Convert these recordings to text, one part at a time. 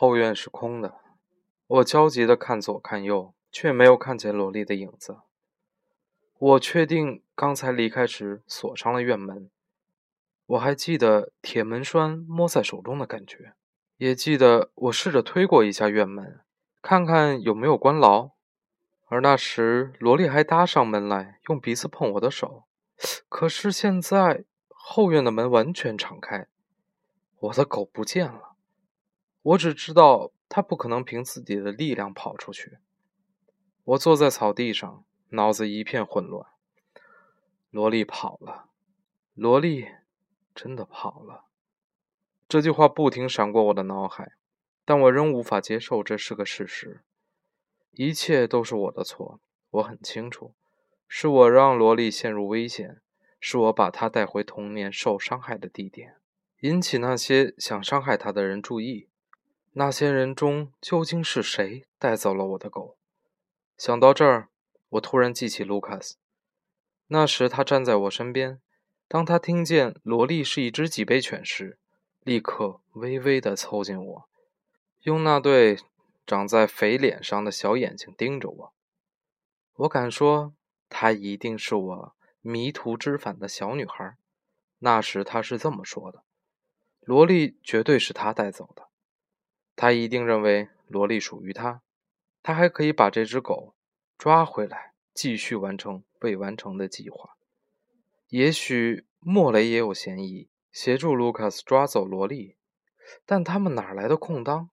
后院是空的，我焦急地看左看右，却没有看见萝莉的影子。我确定刚才离开时锁上了院门，我还记得铁门栓摸在手中的感觉，也记得我试着推过一下院门，看看有没有关牢。而那时，萝莉还搭上门来，用鼻子碰我的手。可是现在，后院的门完全敞开，我的狗不见了。我只知道他不可能凭自己的力量跑出去。我坐在草地上，脑子一片混乱。萝莉跑了，萝莉真的跑了。这句话不停闪过我的脑海，但我仍无法接受这是个事实。一切都是我的错，我很清楚，是我让萝莉陷入危险，是我把她带回童年受伤害的地点，引起那些想伤害她的人注意。那些人中究竟是谁带走了我的狗？想到这儿，我突然记起卢卡斯。那时他站在我身边，当他听见萝莉是一只脊背犬时，立刻微微地凑近我，用那对。长在肥脸上的小眼睛盯着我，我敢说，她一定是我迷途知返的小女孩。那时她是这么说的：“萝莉绝对是他带走的，他一定认为萝莉属于他，他还可以把这只狗抓回来，继续完成未完成的计划。也许莫雷也有嫌疑，协助卢卡斯抓走萝莉，但他们哪来的空当？”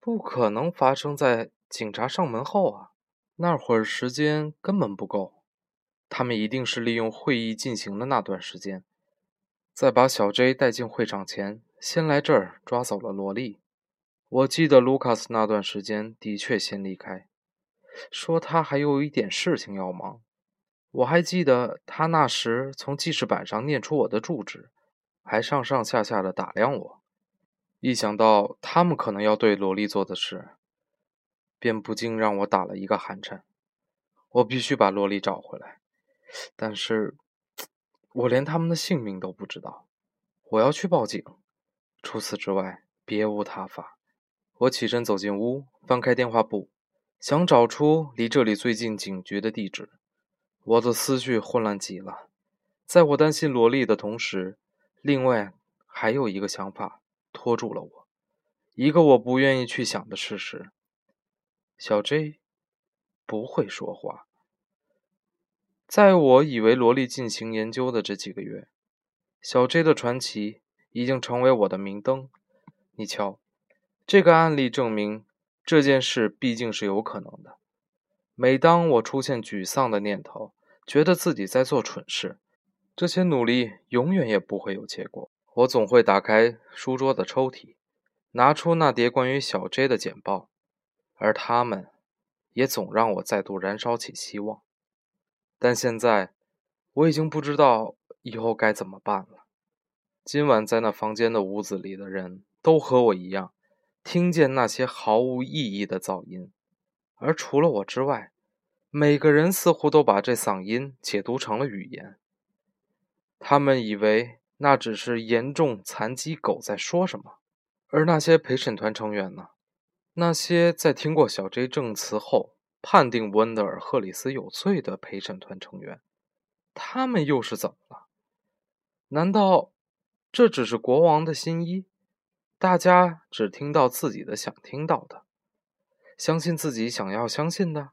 不可能发生在警察上门后啊！那会儿时间根本不够，他们一定是利用会议进行的那段时间，在把小 J 带进会场前，先来这儿抓走了萝莉。我记得卢卡斯那段时间的确先离开，说他还有一点事情要忙。我还记得他那时从记事板上念出我的住址，还上上下下的打量我。一想到他们可能要对萝莉做的事，便不禁让我打了一个寒颤。我必须把萝莉找回来，但是，我连他们的姓名都不知道。我要去报警，除此之外别无他法。我起身走进屋，翻开电话簿，想找出离这里最近警局的地址。我的思绪混乱极了，在我担心萝莉的同时，另外还有一个想法。拖住了我，一个我不愿意去想的事实。小 J 不会说话。在我以为萝莉进行研究的这几个月，小 J 的传奇已经成为我的明灯。你瞧，这个案例证明这件事毕竟是有可能的。每当我出现沮丧的念头，觉得自己在做蠢事，这些努力永远也不会有结果。我总会打开书桌的抽屉，拿出那叠关于小 J 的简报，而他们也总让我再度燃烧起希望。但现在，我已经不知道以后该怎么办了。今晚在那房间的屋子里的人都和我一样，听见那些毫无意义的噪音，而除了我之外，每个人似乎都把这嗓音解读成了语言。他们以为。那只是严重残疾狗在说什么，而那些陪审团成员呢？那些在听过小 J 证词后判定温德尔·赫里斯有罪的陪审团成员，他们又是怎么了？难道这只是国王的新衣？大家只听到自己的想听到的，相信自己想要相信的？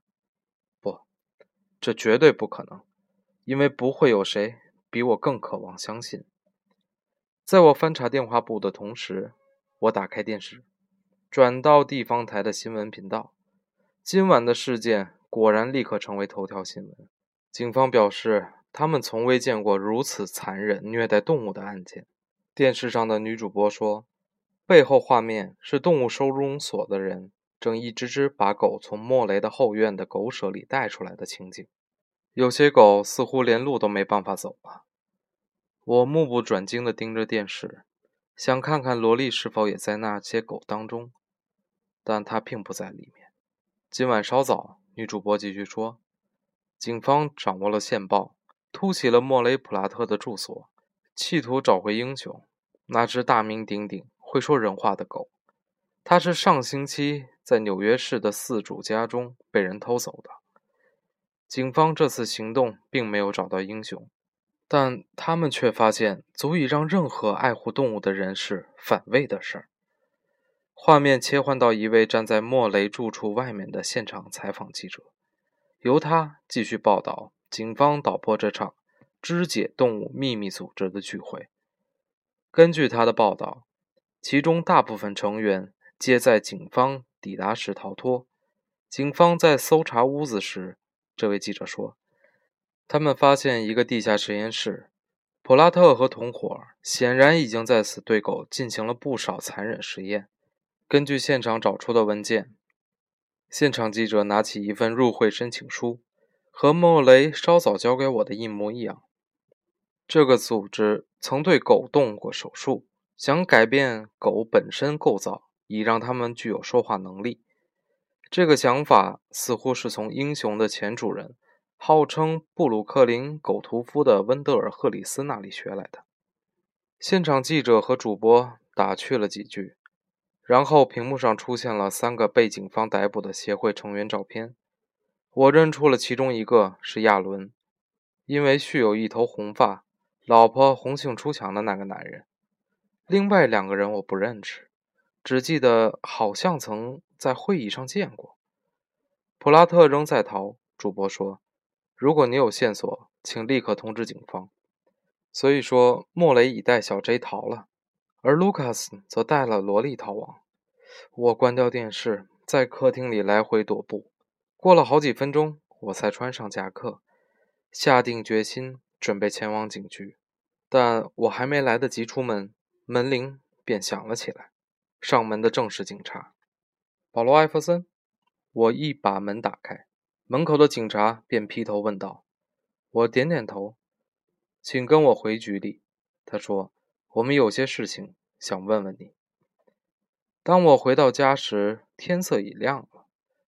不，这绝对不可能，因为不会有谁比我更渴望相信。在我翻查电话簿的同时，我打开电视，转到地方台的新闻频道。今晚的事件果然立刻成为头条新闻。警方表示，他们从未见过如此残忍虐待动物的案件。电视上的女主播说，背后画面是动物收容所的人正一只只把狗从莫雷的后院的狗舍里带出来的情景。有些狗似乎连路都没办法走了。我目不转睛地盯着电视，想看看萝莉是否也在那些狗当中，但她并不在里面。今晚稍早，女主播继续说：“警方掌握了线报，突袭了莫雷普拉特的住所，企图找回英雄那只大名鼎鼎、会说人话的狗。它是上星期在纽约市的四主家中被人偷走的。警方这次行动并没有找到英雄，但他们却发现足以让任何爱护动物的人士反胃的事儿。画面切换到一位站在莫雷住处外面的现场采访记者，由他继续报道警方捣破这场肢解动物秘密组织的聚会。根据他的报道，其中大部分成员皆在警方抵达时逃脱。警方在搜查屋子时。这位记者说：“他们发现一个地下实验室，普拉特和同伙显然已经在此对狗进行了不少残忍实验。根据现场找出的文件，现场记者拿起一份入会申请书，和莫雷稍早交给我的一模一样。这个组织曾对狗动过手术，想改变狗本身构造，以让它们具有说话能力。”这个想法似乎是从英雄的前主人，号称布鲁克林狗屠夫的温德尔·赫里斯那里学来的。现场记者和主播打趣了几句，然后屏幕上出现了三个被警方逮捕的协会成员照片。我认出了其中一个是亚伦，因为蓄有一头红发、老婆红杏出墙的那个男人。另外两个人我不认识。只记得好像曾在会议上见过。普拉特仍在逃。主播说：“如果你有线索，请立刻通知警方。”所以说，莫雷已带小 J 逃了，而卢卡斯则带了萝莉逃亡。我关掉电视，在客厅里来回踱步。过了好几分钟，我才穿上夹克，下定决心准备前往警局。但我还没来得及出门，门铃便响了起来。上门的正是警察，保罗·艾弗森。我一把门打开，门口的警察便劈头问道：“我点点头，请跟我回局里。”他说：“我们有些事情想问问你。”当我回到家时，天色已亮了。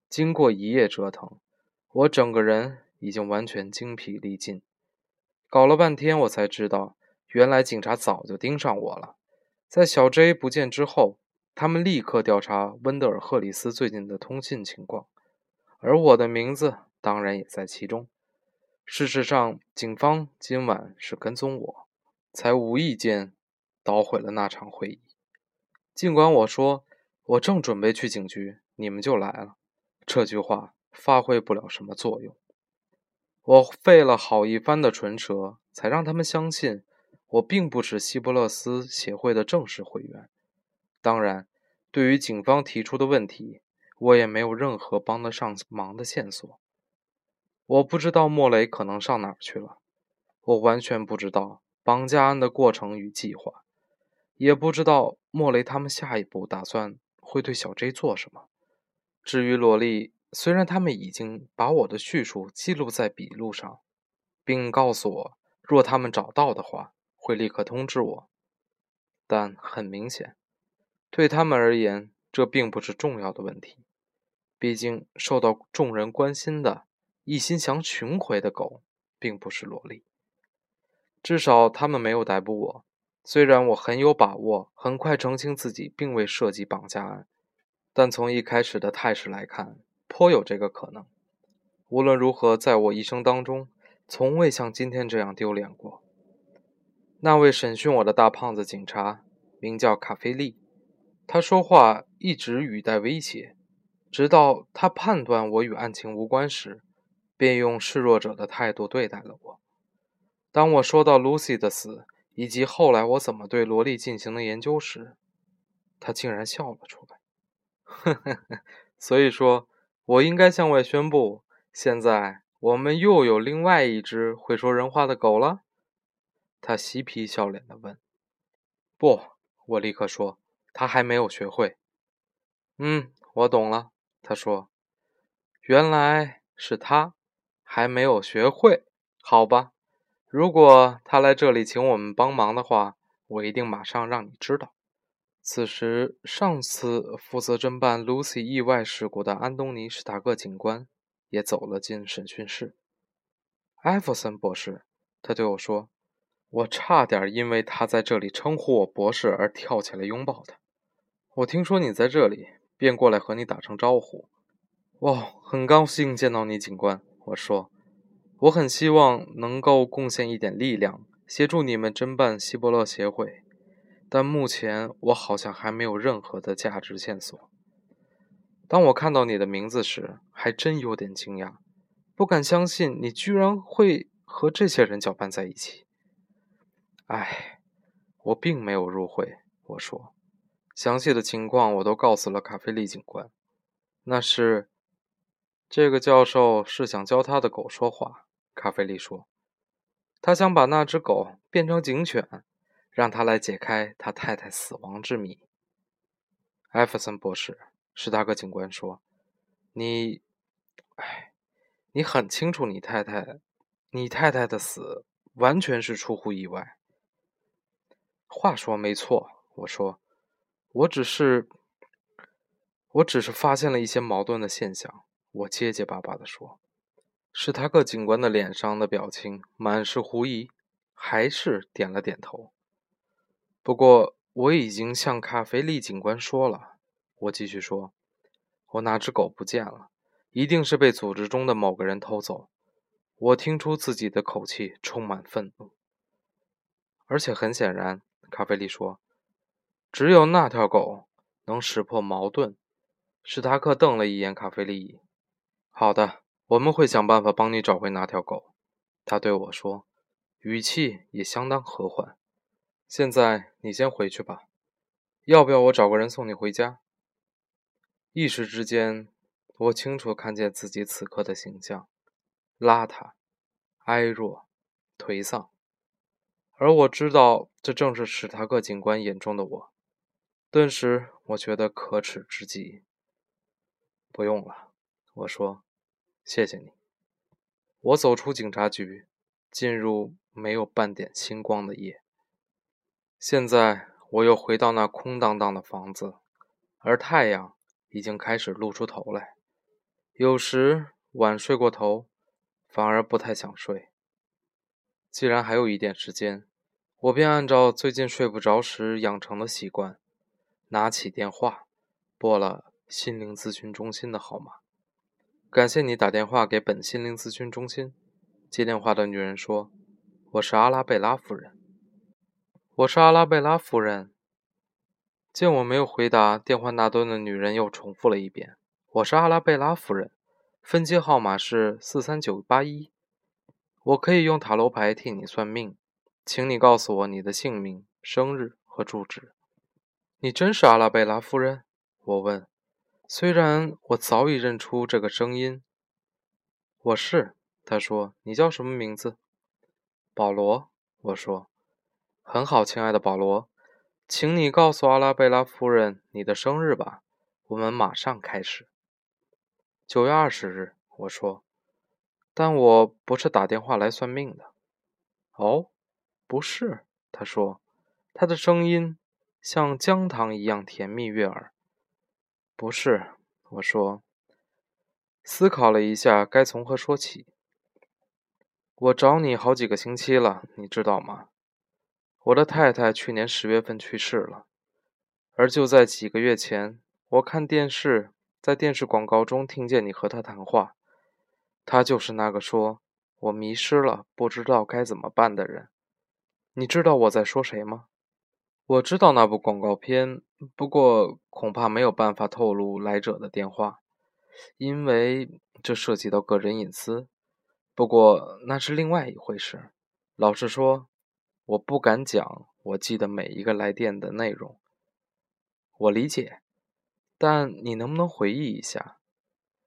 经过一夜折腾，我整个人已经完全精疲力尽。搞了半天，我才知道，原来警察早就盯上我了。在小 J 不见之后。他们立刻调查温德尔·赫里斯最近的通信情况，而我的名字当然也在其中。事实上，警方今晚是跟踪我，才无意间捣毁了那场会议。尽管我说我正准备去警局，你们就来了，这句话发挥不了什么作用。我费了好一番的唇舌，才让他们相信我并不是希伯勒斯协会的正式会员。当然，对于警方提出的问题，我也没有任何帮得上忙的线索。我不知道莫雷可能上哪儿去了，我完全不知道绑架案的过程与计划，也不知道莫雷他们下一步打算会对小 J 做什么。至于萝莉，虽然他们已经把我的叙述记录在笔录上，并告诉我若他们找到的话会立刻通知我，但很明显。对他们而言，这并不是重要的问题。毕竟，受到众人关心的、一心想寻回的狗，并不是萝莉。至少，他们没有逮捕我。虽然我很有把握很快澄清自己并未涉及绑架案，但从一开始的态势来看，颇有这个可能。无论如何，在我一生当中，从未像今天这样丢脸过。那位审讯我的大胖子警察名叫卡菲利。他说话一直语带威胁，直到他判断我与案情无关时，便用示弱者的态度对待了我。当我说到 Lucy 的死以及后来我怎么对萝莉进行的研究时，他竟然笑了出来。呵呵呵，所以说，我应该向外宣布，现在我们又有另外一只会说人话的狗了。他嬉皮笑脸地问。“不。”我立刻说。他还没有学会。嗯，我懂了。他说：“原来是他还没有学会。好吧，如果他来这里请我们帮忙的话，我一定马上让你知道。”此时，上次负责侦办 Lucy 意外事故的安东尼·史塔克警官也走了进审讯室。艾弗森博士，他对我说：“我差点因为他在这里称呼我博士而跳起来拥抱他。”我听说你在这里，便过来和你打声招呼。哇，很高兴见到你，警官。我说，我很希望能够贡献一点力量，协助你们侦办希伯勒协会，但目前我好像还没有任何的价值线索。当我看到你的名字时，还真有点惊讶，不敢相信你居然会和这些人搅拌在一起。唉，我并没有入会。我说，详细的情况我都告诉了卡菲利警官。那是。这个教授是想教他的狗说话，卡菲利说。他想把那只狗变成警犬，让他来解开他太太死亡之谜。艾弗森博士，史达克警官说：“你，哎，你很清楚，你太太，你太太的死完全是出乎意外。”话说没错，我说，我只是，我只是发现了一些矛盾的现象。我结结巴巴地说：“史塔克警官的脸上的表情满是狐疑，还是点了点头。不过我已经向卡菲利警官说了。”我继续说：“我那只狗不见了，一定是被组织中的某个人偷走。”我听出自己的口气充满愤怒，而且很显然，卡菲利说：“只有那条狗能识破矛盾。”史塔克瞪了一眼卡菲利。好的，我们会想办法帮你找回那条狗。”他对我说，语气也相当和缓。“现在你先回去吧，要不要我找个人送你回家？”一时之间，我清楚看见自己此刻的形象：邋遢、哀弱、颓丧。而我知道，这正是史塔克警官眼中的我。顿时，我觉得可耻之极。不用了。我说：“谢谢你。”我走出警察局，进入没有半点星光的夜。现在我又回到那空荡荡的房子，而太阳已经开始露出头来。有时晚睡过头，反而不太想睡。既然还有一点时间，我便按照最近睡不着时养成的习惯，拿起电话，拨了心灵咨询中心的号码。感谢你打电话给本心灵咨询中心。接电话的女人说：“我是阿拉贝拉夫人。”我是阿拉贝拉夫人。见我没有回答，电话那端的女人又重复了一遍：“我是阿拉贝拉夫人，分机号码是四三九八一。我可以用塔罗牌替你算命，请你告诉我你的姓名、生日和住址。”你真是阿拉贝拉夫人？我问。虽然我早已认出这个声音，我是。他说：“你叫什么名字？”保罗。我说：“很好，亲爱的保罗，请你告诉阿拉贝拉夫人你的生日吧。我们马上开始。”九月二十日。我说：“但我不是打电话来算命的。”哦，不是。他说，他的声音像姜糖一样甜蜜悦耳。不是，我说。思考了一下，该从何说起？我找你好几个星期了，你知道吗？我的太太去年十月份去世了，而就在几个月前，我看电视，在电视广告中听见你和她谈话。他就是那个说我迷失了，不知道该怎么办的人。你知道我在说谁吗？我知道那部广告片，不过恐怕没有办法透露来者的电话，因为这涉及到个人隐私。不过那是另外一回事。老实说，我不敢讲我记得每一个来电的内容。我理解，但你能不能回忆一下？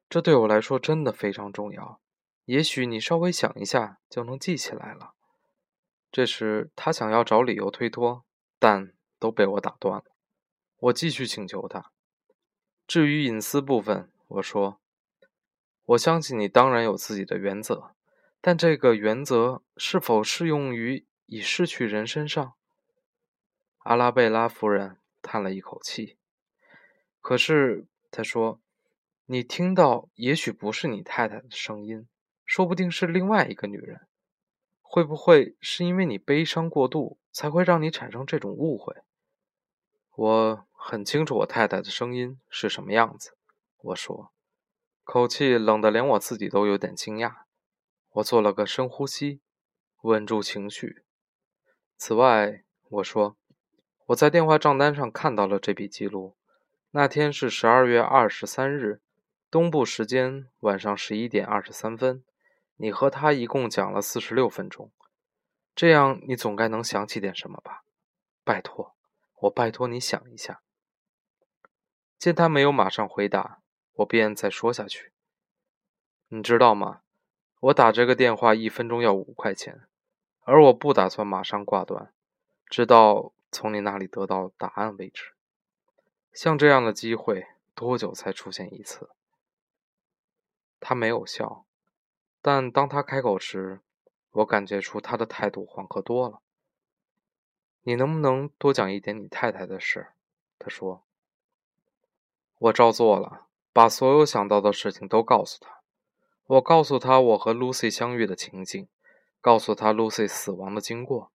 这对我来说真的非常重要。也许你稍微想一下就能记起来了。这时他想要找理由推脱。但都被我打断了。我继续请求他。至于隐私部分，我说：“我相信你当然有自己的原则，但这个原则是否适用于已逝去人身上？”阿拉贝拉夫人叹了一口气。可是她说：“你听到也许不是你太太的声音，说不定是另外一个女人。会不会是因为你悲伤过度？”才会让你产生这种误会。我很清楚我太太的声音是什么样子。我说，口气冷得连我自己都有点惊讶。我做了个深呼吸，稳住情绪。此外，我说，我在电话账单上看到了这笔记录。那天是十二月二十三日，东部时间晚上十一点二十三分。你和他一共讲了四十六分钟，这样你总该能想起点什么吧？拜托，我拜托你想一下。见他没有马上回答，我便再说下去。你知道吗？我打这个电话一分钟要五块钱，而我不打算马上挂断，直到从你那里得到答案为止。像这样的机会，多久才出现一次？他没有笑。但当他开口时，我感觉出他的态度缓和多了。你能不能多讲一点你太太的事？他说。我照做了，把所有想到的事情都告诉他。我告诉他我和 Lucy 相遇的情景，告诉他 Lucy 死亡的经过。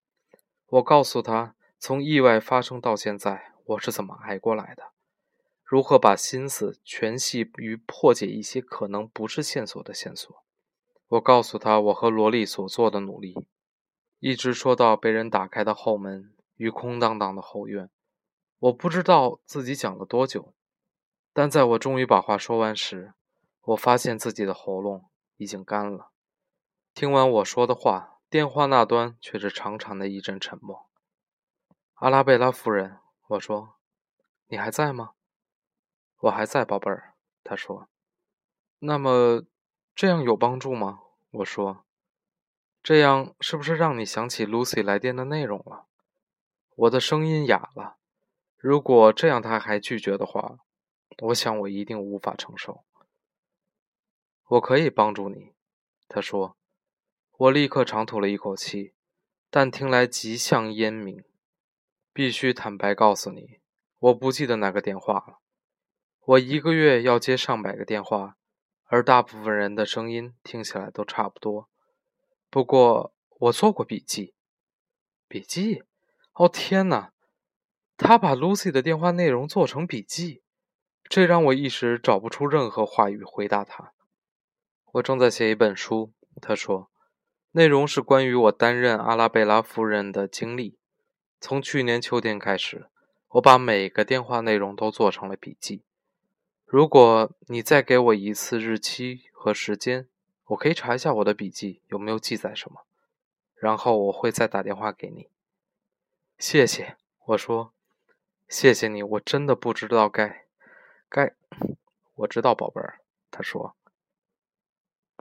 我告诉他从意外发生到现在我是怎么挨过来的，如何把心思全系于破解一些可能不是线索的线索。我告诉他我和罗莉所做的努力，一直说到被人打开的后门与空荡荡的后院。我不知道自己讲了多久，但在我终于把话说完时，我发现自己的喉咙已经干了。听完我说的话，电话那端却是长长的一阵沉默。阿拉贝拉夫人，我说：“你还在吗？”“我还在，宝贝儿。”他说。“那么。”这样有帮助吗？我说，这样是不是让你想起 Lucy 来电的内容了？我的声音哑了。如果这样他还拒绝的话，我想我一定无法承受。我可以帮助你，他说。我立刻长吐了一口气，但听来极像烟民。必须坦白告诉你，我不记得哪个电话了。我一个月要接上百个电话。而大部分人的声音听起来都差不多。不过我做过笔记。笔记？哦天哪！他把 Lucy 的电话内容做成笔记，这让我一时找不出任何话语回答他。我正在写一本书，他说，内容是关于我担任阿拉贝拉夫人的经历。从去年秋天开始，我把每个电话内容都做成了笔记。如果你再给我一次日期和时间，我可以查一下我的笔记有没有记载什么，然后我会再打电话给你。谢谢，我说，谢谢你，我真的不知道该该，我知道，宝贝儿，他说，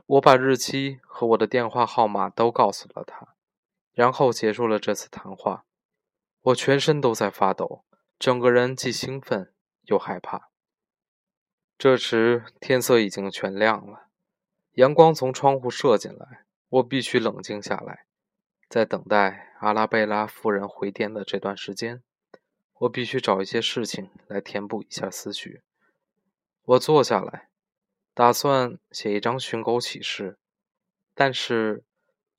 我把日期和我的电话号码都告诉了他，然后结束了这次谈话。我全身都在发抖，整个人既兴奋又害怕。这时天色已经全亮了，阳光从窗户射进来。我必须冷静下来，在等待阿拉贝拉夫人回电的这段时间，我必须找一些事情来填补一下思绪。我坐下来，打算写一张寻狗启事，但是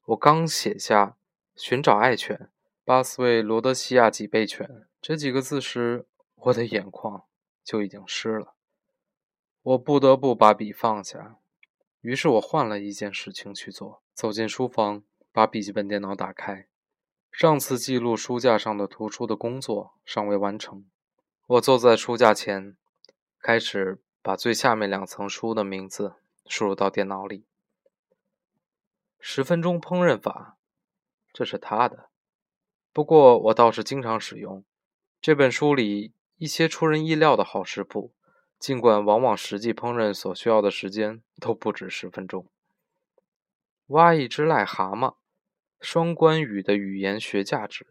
我刚写下“寻找爱犬，巴斯韦罗德西亚脊背犬”这几个字时，我的眼眶就已经湿了。我不得不把笔放下，于是我换了一件事情去做。走进书房，把笔记本电脑打开。上次记录书架上的图书的工作尚未完成。我坐在书架前，开始把最下面两层书的名字输入到电脑里。十分钟烹饪法，这是他的。不过我倒是经常使用这本书里一些出人意料的好食谱。尽管往往实际烹饪所需要的时间都不止十分钟。挖一只癞蛤蟆，双关语的语言学价值，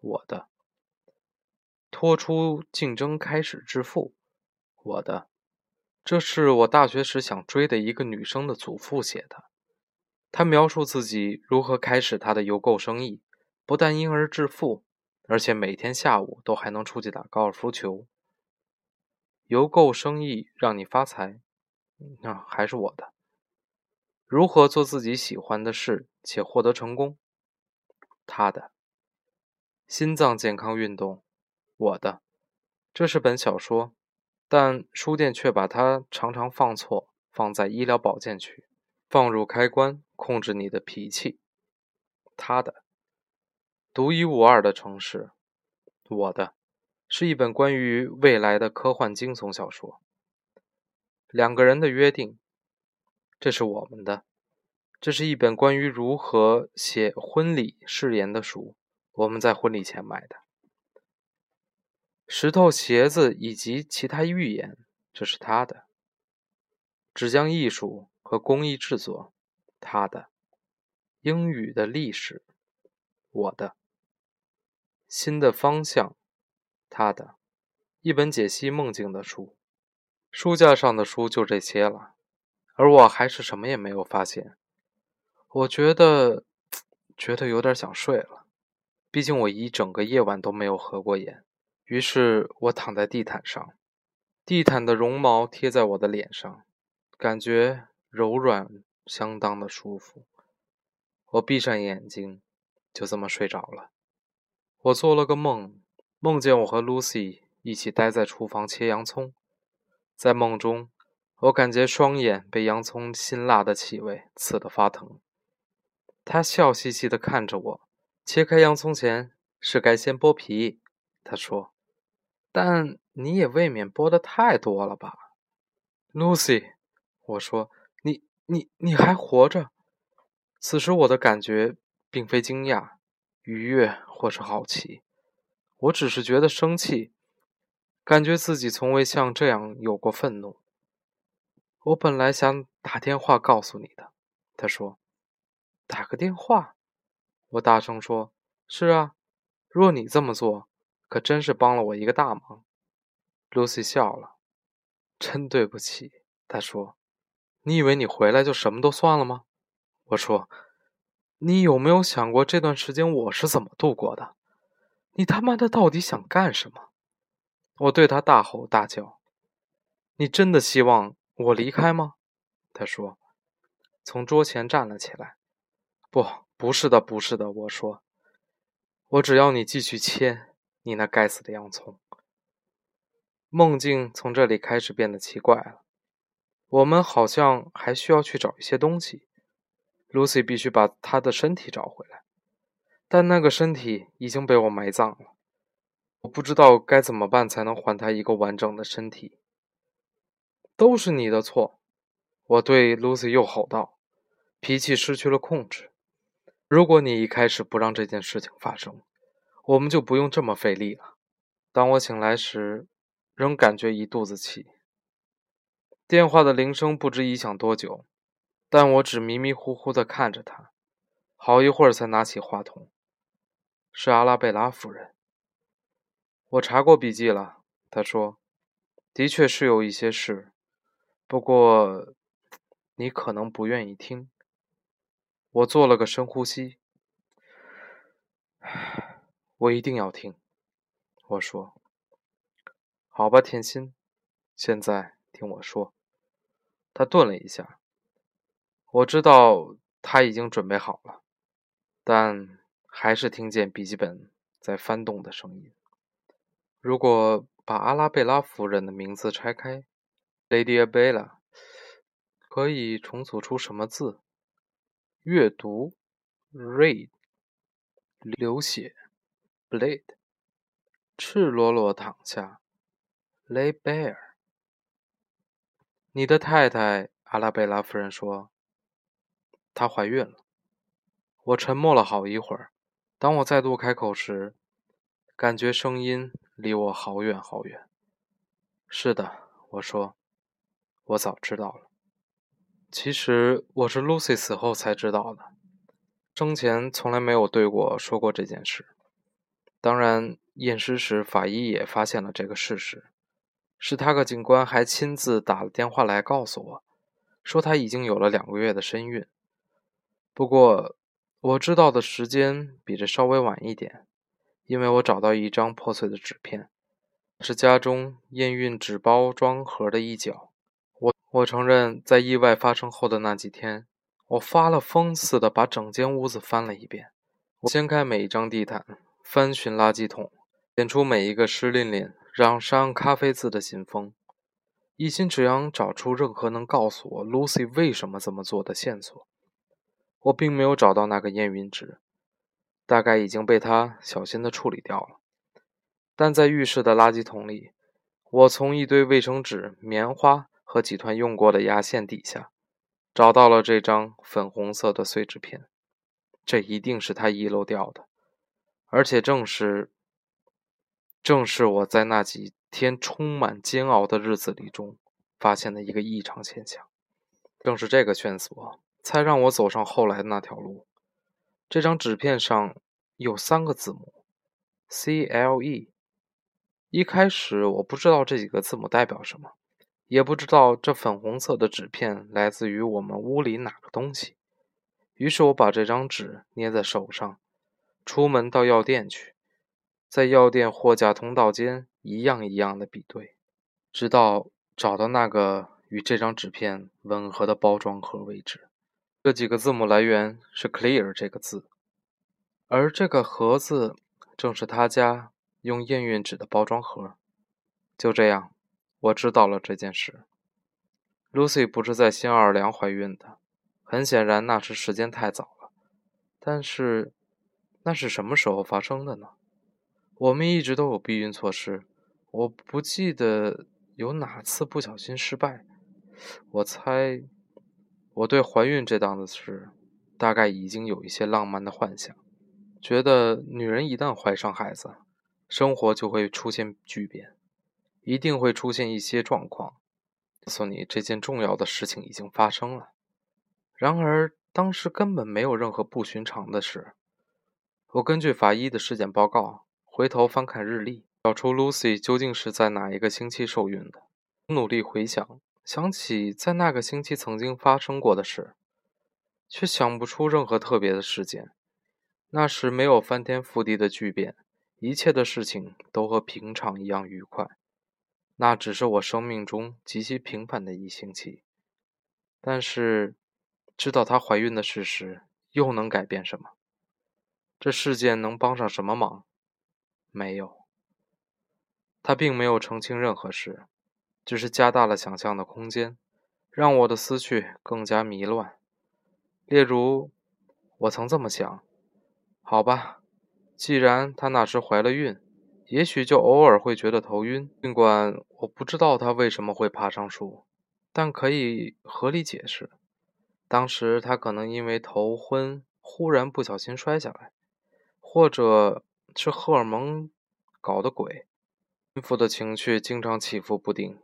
我的。拖出竞争开始致富，我的。这是我大学时想追的一个女生的祖父写的。他描述自己如何开始他的邮购生意，不但因而致富，而且每天下午都还能出去打高尔夫球。邮购生意让你发财，那还是我的。如何做自己喜欢的事且获得成功？他的。心脏健康运动，我的。这是本小说，但书店却把它常常放错，放在医疗保健区，放入开关控制你的脾气。他的独一无二的城市，我的是一本关于未来的科幻惊悚小说。两个人的约定，这是我们的。这是一本关于如何写婚礼誓言的书，我们在婚礼前买的。石头鞋子以及其他预言，这是他的。纸浆艺术和工艺制作，他的。英语的历史，我的。新的方向，他的。一本解析梦境的书，书架上的书就这些了，而我还是什么也没有发现。我觉得，觉得有点想睡了。毕竟我一整个夜晚都没有合过眼。于是我躺在地毯上，地毯的绒毛贴在我的脸上，感觉柔软，相当的舒服。我闭上眼睛，就这么睡着了。我做了个梦，梦见我和 Lucy 一起待在厨房切洋葱。在梦中，我感觉双眼被洋葱辛辣的气味刺得发疼。他笑嘻嘻地看着我，切开洋葱前是该先剥皮。他说：“但你也未免剥的太多了吧，Lucy？” 我说：“你、你、你还活着？”此时我的感觉并非惊讶、愉悦或是好奇，我只是觉得生气，感觉自己从未像这样有过愤怒。我本来想打电话告诉你的，他说。打个电话，我大声说：“是啊，若你这么做，可真是帮了我一个大忙。”Lucy 笑了，真对不起。他说：“你以为你回来就什么都算了吗？”我说：“你有没有想过这段时间我是怎么度过的？你他妈的到底想干什么？”我对他大吼大叫：“你真的希望我离开吗？”他说，从桌前站了起来。不，不是的，不是的。我说，我只要你继续切你那该死的洋葱。梦境从这里开始变得奇怪了。我们好像还需要去找一些东西。Lucy 必须把她的身体找回来，但那个身体已经被我埋葬了。我不知道该怎么办才能还他一个完整的身体。都是你的错！我对 Lucy 又吼道，脾气失去了控制。如果你一开始不让这件事情发生，我们就不用这么费力了。当我醒来时，仍感觉一肚子气。电话的铃声不知已响多久，但我只迷迷糊糊地看着他，好一会儿才拿起话筒。是阿拉贝拉夫人。我查过笔记了，他说：“的确是有一些事，不过你可能不愿意听。”我做了个深呼吸，我一定要听。我说：“好吧，甜心，现在听我说。”他顿了一下，我知道他已经准备好了，但还是听见笔记本在翻动的声音。如果把阿拉贝拉夫人的名字拆开，Lady Abella，可以重组出什么字？阅读，read，流血，bleed，赤裸裸躺下，lay bare。你的太太阿拉贝拉夫人说，她怀孕了。我沉默了好一会儿，当我再度开口时，感觉声音离我好远好远。是的，我说，我早知道了。其实我是 Lucy 死后才知道的，生前从来没有对我说过这件事。当然，验尸时法医也发现了这个事实，史塔克警官还亲自打了电话来告诉我，说他已经有了两个月的身孕。不过，我知道的时间比这稍微晚一点，因为我找到一张破碎的纸片，是家中验孕纸包装盒的一角。我我承认，在意外发生后的那几天，我发了疯似的把整间屋子翻了一遍。我掀开每一张地毯，翻寻垃圾桶，捡出每一个湿淋淋、染上咖啡渍的信封，一心只想找出任何能告诉我 Lucy 为什么这么做的线索。我并没有找到那个验孕纸，大概已经被他小心的处理掉了。但在浴室的垃圾桶里，我从一堆卫生纸、棉花和几团用过的牙线底下，找到了这张粉红色的碎纸片。这一定是他遗漏掉的，而且正是。正是我在那几天充满煎熬的日子里中发现的一个异常现象。正是这个线索，才让我走上后来的那条路。这张纸片上有三个字母，C L E。一开始我不知道这几个字母代表什么，也不知道这粉红色的纸片来自于我们屋里哪个东西。于是我把这张纸捏在手上，出门到药店去。在药店货架通道间一样一样的比对，直到找到那个与这张纸片吻合的包装盒为止。这几个字母来源是 “clear” 这个字，而这个盒子正是他家用验孕纸的包装盒。就这样，我知道了这件事。Lucy 不是在新奥尔良怀孕的，很显然那时时间太早了。但是，那是什么时候发生的呢？我们一直都有避孕措施，我不记得有哪次不小心失败。我猜，我对怀孕这档子事，大概已经有一些浪漫的幻想，觉得女人一旦怀上孩子，生活就会出现巨变，一定会出现一些状况，告诉你这件重要的事情已经发生了。然而当时根本没有任何不寻常的事。我根据法医的尸检报告。回头翻看日历，找出 Lucy 究竟是在哪一个星期受孕的。努力回想，想起在那个星期曾经发生过的事，却想不出任何特别的事件。那时没有翻天覆地的巨变，一切的事情都和平常一样愉快。那只是我生命中极其平凡的一星期。但是，知道她怀孕的事实又能改变什么？这事件能帮上什么忙？没有，他并没有澄清任何事，只是加大了想象的空间，让我的思绪更加迷乱。例如，我曾这么想：好吧，既然她那时怀了孕，也许就偶尔会觉得头晕。尽管我不知道她为什么会爬上树，但可以合理解释，当时她可能因为头昏，忽然不小心摔下来，或者……是荷尔蒙搞的鬼，孕妇的情绪经常起伏不定，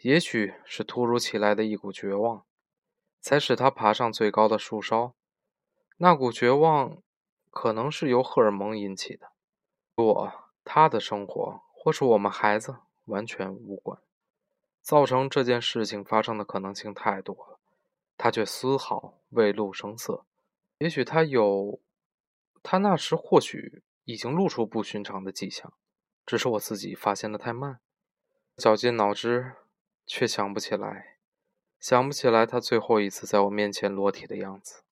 也许是突如其来的一股绝望，才使他爬上最高的树梢。那股绝望可能是由荷尔蒙引起的，与我、他的生活或是我们孩子完全无关。造成这件事情发生的可能性太多了，他却丝毫未露声色。也许他有，他那时或许。已经露出不寻常的迹象，只是我自己发现的太慢，绞尽脑汁却想不起来，想不起来他最后一次在我面前裸体的样子。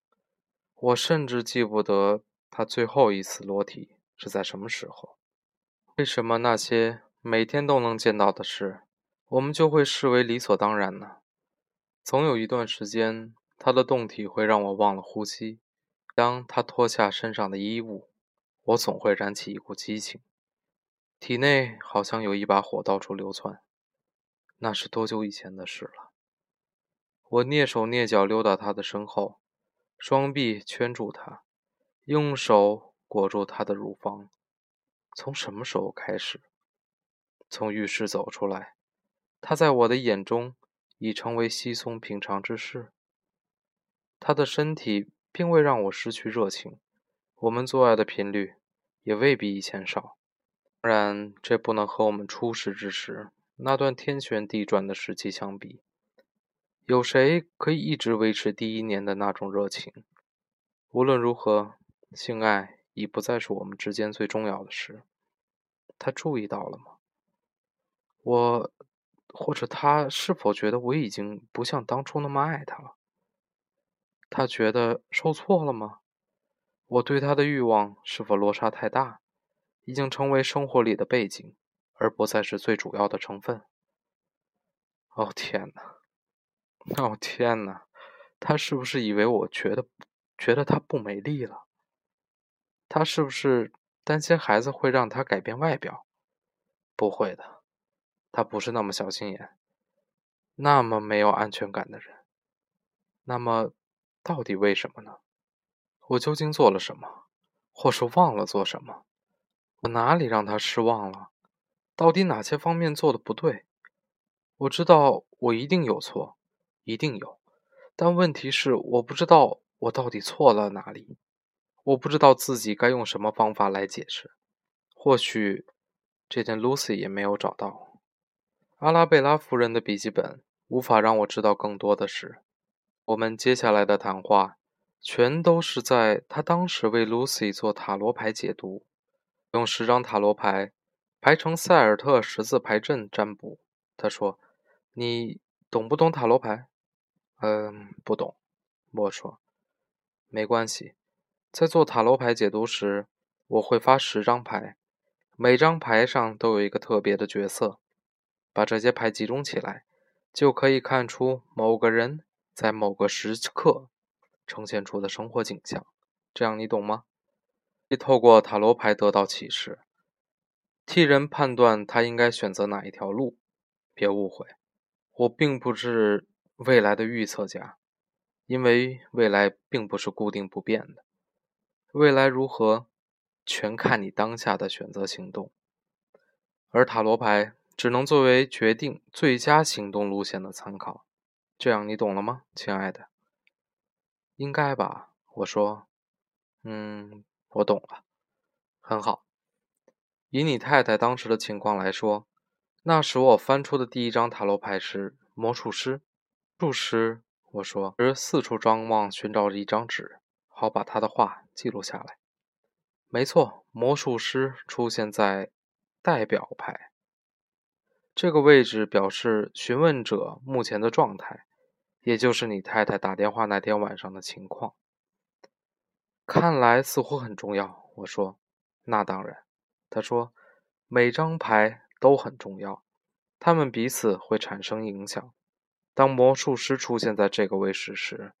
我甚至记不得他最后一次裸体是在什么时候。为什么那些每天都能见到的事，我们就会视为理所当然呢？总有一段时间，他的动体会让我忘了呼吸。当他脱下身上的衣物。我总会燃起一股激情，体内好像有一把火到处流窜。那是多久以前的事了？我蹑手蹑脚溜到他的身后，双臂圈住他，用手裹住他的乳房。从什么时候开始？从浴室走出来，他在我的眼中已成为稀松平常之事。他的身体并未让我失去热情。我们做爱的频率也未比以前少，当然，这不能和我们初识之时那段天旋地转的时期相比。有谁可以一直维持第一年的那种热情？无论如何，性爱已不再是我们之间最重要的事。他注意到了吗？我，或者他是否觉得我已经不像当初那么爱他了？他觉得受挫了吗？我对他的欲望是否落差太大，已经成为生活里的背景，而不再是最主要的成分。哦天哪！哦天哪！他是不是以为我觉得觉得他不美丽了？他是不是担心孩子会让他改变外表？不会的，他不是那么小心眼，那么没有安全感的人。那么，到底为什么呢？我究竟做了什么，或是忘了做什么？我哪里让他失望了？到底哪些方面做的不对？我知道我一定有错，一定有。但问题是，我不知道我到底错了哪里。我不知道自己该用什么方法来解释。或许，这件 Lucy 也没有找到。阿拉贝拉夫人的笔记本无法让我知道更多的事。我们接下来的谈话，全都是在他当时为 Lucy 做塔罗牌解读，用十张塔罗牌排成塞尔特十字牌阵占卜。他说：“你懂不懂塔罗牌？”“嗯，不懂。”我说。“没关系，在做塔罗牌解读时，我会发十张牌，每张牌上都有一个特别的角色，把这些牌集中起来，就可以看出某个人。”在某个时刻呈现出的生活景象，这样你懂吗？可以透过塔罗牌得到启示，替人判断他应该选择哪一条路。别误会，我并不是未来的预测家，因为未来并不是固定不变的。未来如何，全看你当下的选择行动，而塔罗牌只能作为决定最佳行动路线的参考。这样你懂了吗，亲爱的？应该吧，我说。嗯，我懂了。很好。以你太太当时的情况来说，那时我翻出的第一张塔罗牌是魔术师。术师，我说，而四处张望，寻找着一张纸，好把他的话记录下来。没错，魔术师出现在代表牌这个位置，表示询问者目前的状态。也就是你太太打电话那天晚上的情况，看来似乎很重要。我说：“那当然。”他说：“每张牌都很重要，他们彼此会产生影响。当魔术师出现在这个位置时，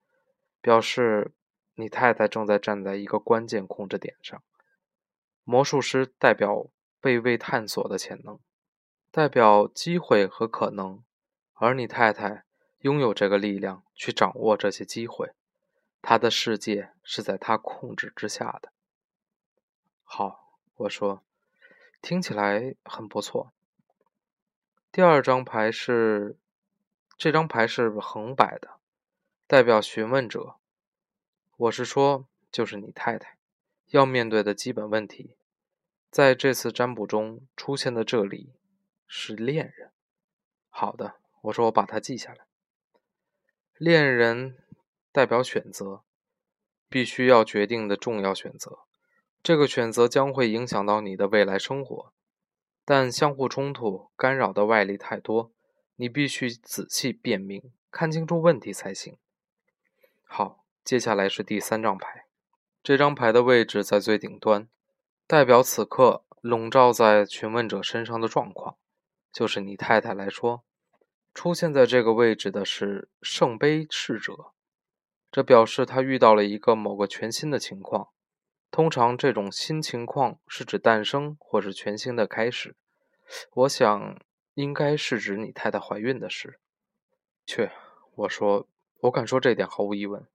表示你太太正在站在一个关键控制点上。魔术师代表被未探索的潜能，代表机会和可能，而你太太。”拥有这个力量去掌握这些机会，他的世界是在他控制之下的。好，我说，听起来很不错。第二张牌是，这张牌是横摆的，代表询问者。我是说，就是你太太要面对的基本问题，在这次占卜中出现的这里是恋人。好的，我说，我把它记下来。恋人代表选择，必须要决定的重要选择。这个选择将会影响到你的未来生活，但相互冲突、干扰的外力太多，你必须仔细辨明，看清楚问题才行。好，接下来是第三张牌，这张牌的位置在最顶端，代表此刻笼罩在询问者身上的状况，就是你太太来说。出现在这个位置的是圣杯侍者，这表示他遇到了一个某个全新的情况。通常这种新情况是指诞生或是全新的开始。我想应该是指你太太怀孕的事。去，我说，我敢说这点毫无疑问。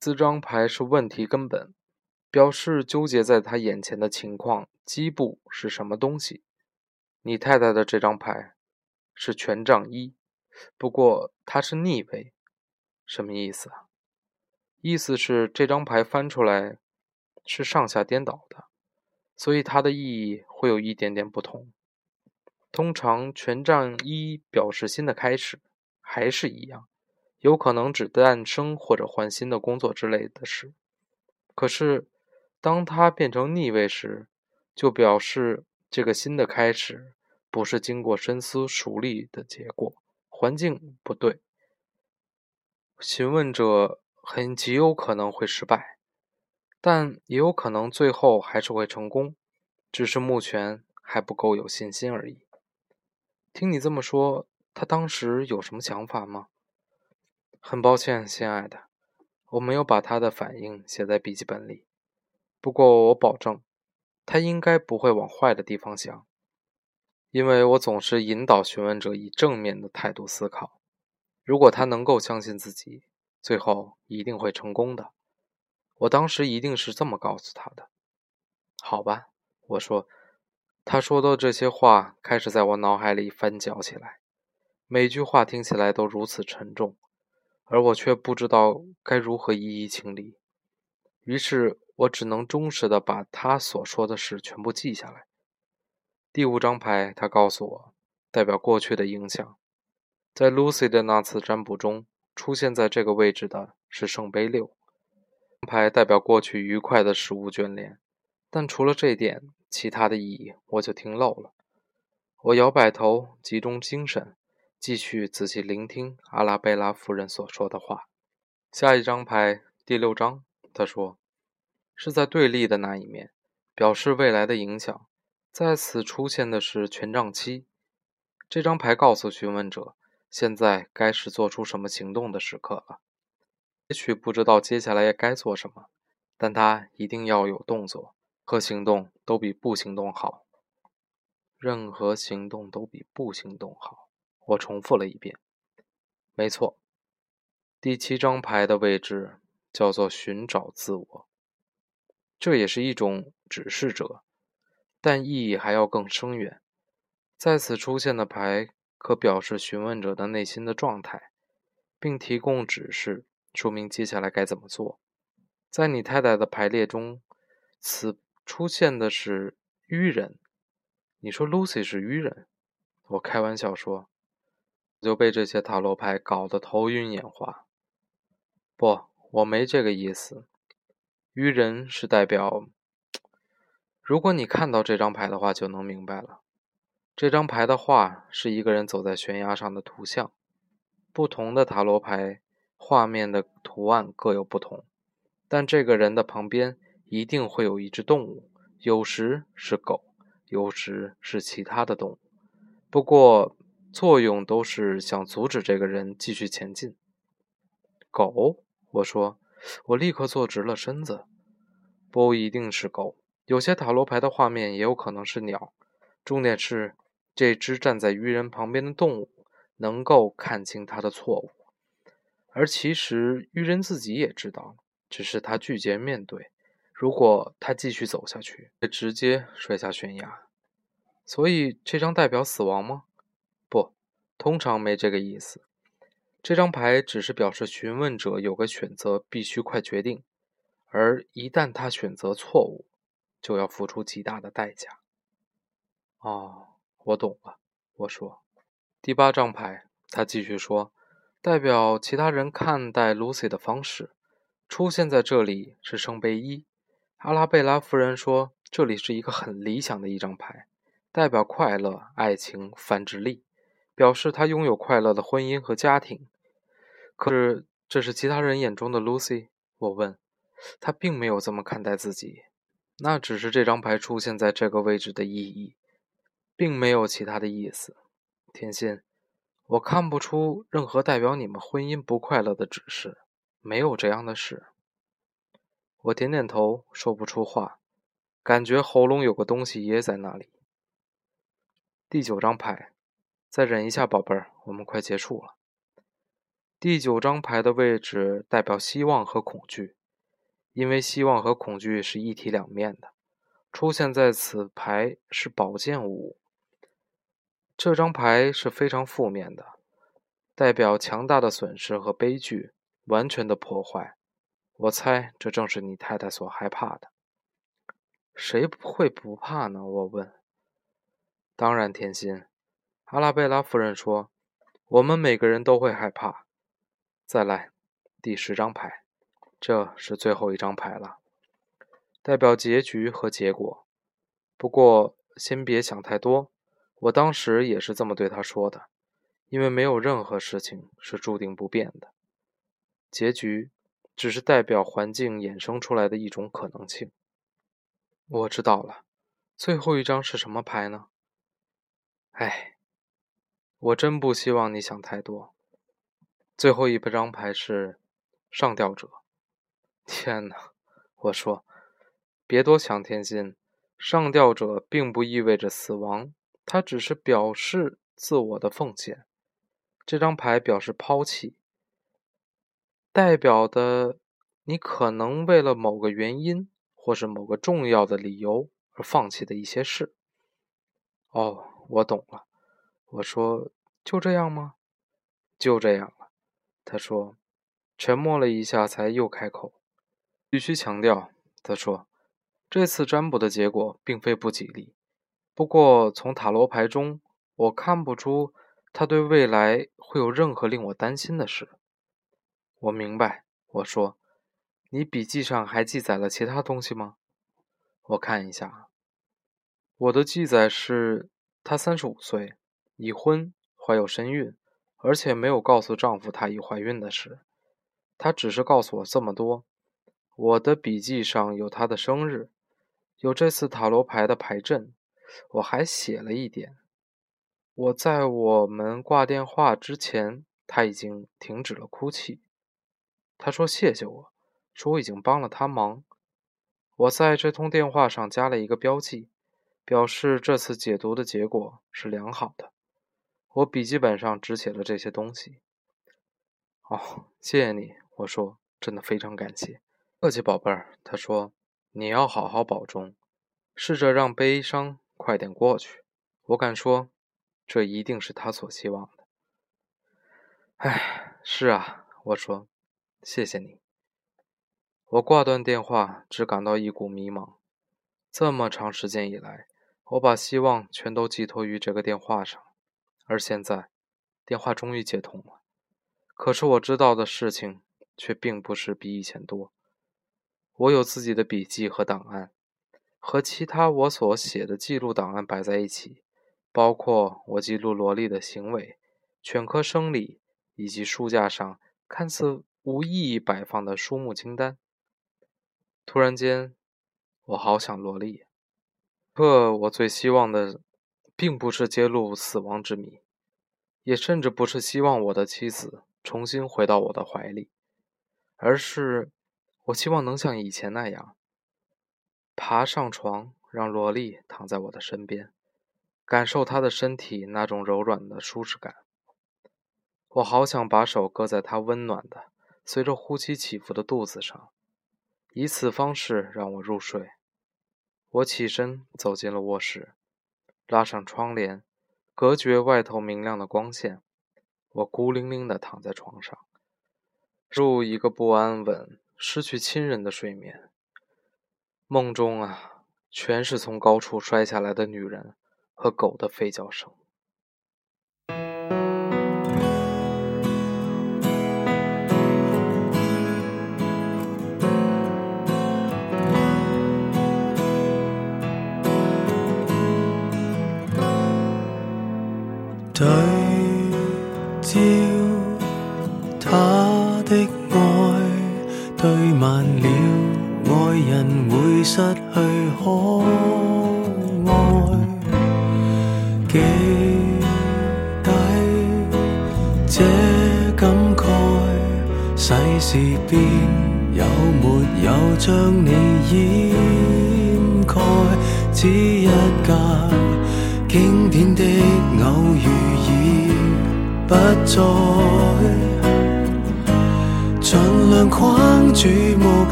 四张牌是问题根本，表示纠结在他眼前的情况基部是什么东西。你太太的这张牌。是权杖一，不过它是逆位，什么意思啊？意思是这张牌翻出来是上下颠倒的，所以它的意义会有一点点不同。通常权杖一表示新的开始，还是一样，有可能指诞生或者换新的工作之类的事。可是当它变成逆位时，就表示这个新的开始。不是经过深思熟虑的结果，环境不对，询问者很极有可能会失败，但也有可能最后还是会成功，只是目前还不够有信心而已。听你这么说，他当时有什么想法吗？很抱歉，亲爱的，我没有把他的反应写在笔记本里。不过我保证，他应该不会往坏的地方想，因为我总是引导询问者以正面的态度思考。如果他能够相信自己，最后一定会成功的。我当时一定是这么告诉他的。好吧，我说。他说的这些话开始在我脑海里翻搅起来，每句话听起来都如此沉重。而我却不知道该如何一一清理，于是我只能忠实的把他所说的事全部记下来。第五张牌，他告诉我，代表过去的影响。在 Lucy 的那次占卜中，出现在这个位置的是圣杯六，牌代表过去愉快的食物眷恋。但除了这点，其他的意义我就听漏了。我摇摆头，集中精神。继续仔细聆听阿拉贝拉夫人所说的话。下一张牌，第六张，他说：“是在对立的那一面，表示未来的影响。在此出现的是权杖七。这张牌告诉询问者，现在该是做出什么行动的时刻了。也许不知道接下来该做什么，但他一定要有动作。和行动都比不行动好。任何行动都比不行动好。”我重复了一遍，没错。第七张牌的位置叫做寻找自我，这也是一种指示者，但意义还要更深远。在此出现的牌可表示询问者的内心的状态，并提供指示，说明接下来该怎么做。在你太太的排列中，此出现的是愚人。你说 Lucy 是愚人？我开玩笑说。就被这些塔罗牌搞得头晕眼花。不，我没这个意思。愚人是代表……如果你看到这张牌的话，就能明白了。这张牌的画是一个人走在悬崖上的图像。不同的塔罗牌画面的图案各有不同，但这个人的旁边一定会有一只动物，有时是狗，有时是其他的动物。不过。作用都是想阻止这个人继续前进。狗，我说，我立刻坐直了身子。不一定是狗，有些塔罗牌的画面也有可能是鸟。重点是这只站在愚人旁边的动物能够看清他的错误，而其实愚人自己也知道，只是他拒绝面对。如果他继续走下去，会直接摔下悬崖。所以这张代表死亡吗？不，通常没这个意思。这张牌只是表示询问者有个选择，必须快决定，而一旦他选择错误，就要付出极大的代价。哦，我懂了。我说，第八张牌，他继续说，代表其他人看待 Lucy 的方式。出现在这里是圣杯一。阿拉贝拉夫人说，这里是一个很理想的一张牌，代表快乐、爱情、繁殖力。表示他拥有快乐的婚姻和家庭，可是这是其他人眼中的 Lucy。我问，他并没有这么看待自己，那只是这张牌出现在这个位置的意义，并没有其他的意思。天心，我看不出任何代表你们婚姻不快乐的指示，没有这样的事。我点点头，说不出话，感觉喉咙有个东西噎在那里。第九张牌。再忍一下，宝贝儿，我们快结束了。第九张牌的位置代表希望和恐惧，因为希望和恐惧是一体两面的。出现在此牌是宝剑五，这张牌是非常负面的，代表强大的损失和悲剧，完全的破坏。我猜这正是你太太所害怕的。谁会不怕呢？我问。当然，甜心。阿拉贝拉夫人说：“我们每个人都会害怕。”再来，第十张牌，这是最后一张牌了，代表结局和结果。不过，先别想太多。我当时也是这么对他说的，因为没有任何事情是注定不变的。结局只是代表环境衍生出来的一种可能性。我知道了。最后一张是什么牌呢？哎，我真不希望你想太多。最后一张牌是上吊者。天哪！我说，别多想，天心。上吊者并不意味着死亡，它只是表示自我的奉献。这张牌表示抛弃，代表的你可能为了某个原因或是某个重要的理由而放弃的一些事。哦，我懂了。我说，就这样吗？就这样了。他说，沉默了一下，才又开口。必须强调，他说。这次占卜的结果并非不吉利，不过从塔罗牌中我看不出他对未来会有任何令我担心的事。我明白，我说，你笔记上还记载了其他东西吗？我看一下，我的记载是她三十五岁，已婚，怀有身孕，而且没有告诉丈夫她已怀孕的事。她只是告诉我这么多。我的笔记上有她的生日。有这次塔罗牌的牌阵，我还写了一点。我在我们挂电话之前，他已经停止了哭泣。他说谢谢我，说我已经帮了他忙。我在这通电话上加了一个标记，表示这次解读的结果是良好的。我笔记本上只写了这些东西。哦，谢谢你，我说，真的非常感谢。客气，宝贝儿。他说。你要好好保重，试着让悲伤快点过去。我敢说，这一定是他所希望的。唉，是啊，我说，谢谢你。我挂断电话，只感到一股迷茫。这么长时间以来，我把希望全都寄托于这个电话上，而现在，电话终于接通了。可是我知道的事情却并不是比以前多。我有自己的笔记和档案，和其他我所写的记录档案摆在一起，包括我记录萝莉的行为、犬科生理以及书架上看似无意义摆放的书目清单。突然间，我好想萝莉。可我最希望的，并不是揭露死亡之谜，也甚至不是希望我的妻子重新回到我的怀里，而是。我希望能像以前那样，爬上床，让萝莉躺在我的身边，感受她的身体那种柔软的舒适感。我好想把手搁在她温暖的、随着呼吸起伏的肚子上，以此方式让我入睡。我起身走进了卧室，拉上窗帘，隔绝外头明亮的光线。我孤零零地躺在床上，入一个不安稳。失去亲人的睡眠，梦中啊，全是从高处摔下来的女人和狗的吠叫声。对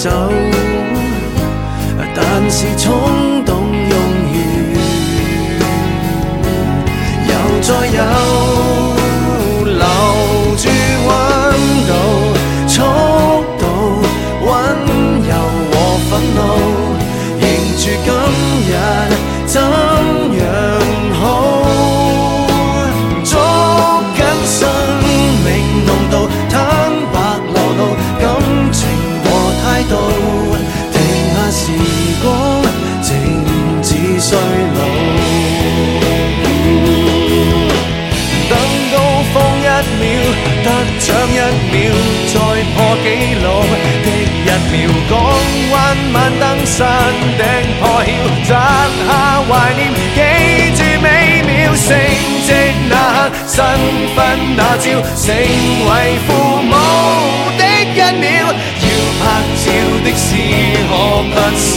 走。但是冲晚登山顶破晓摘下怀念记住美妙升职那刻新婚那朝成为父母的一秒。要拍照的事可不少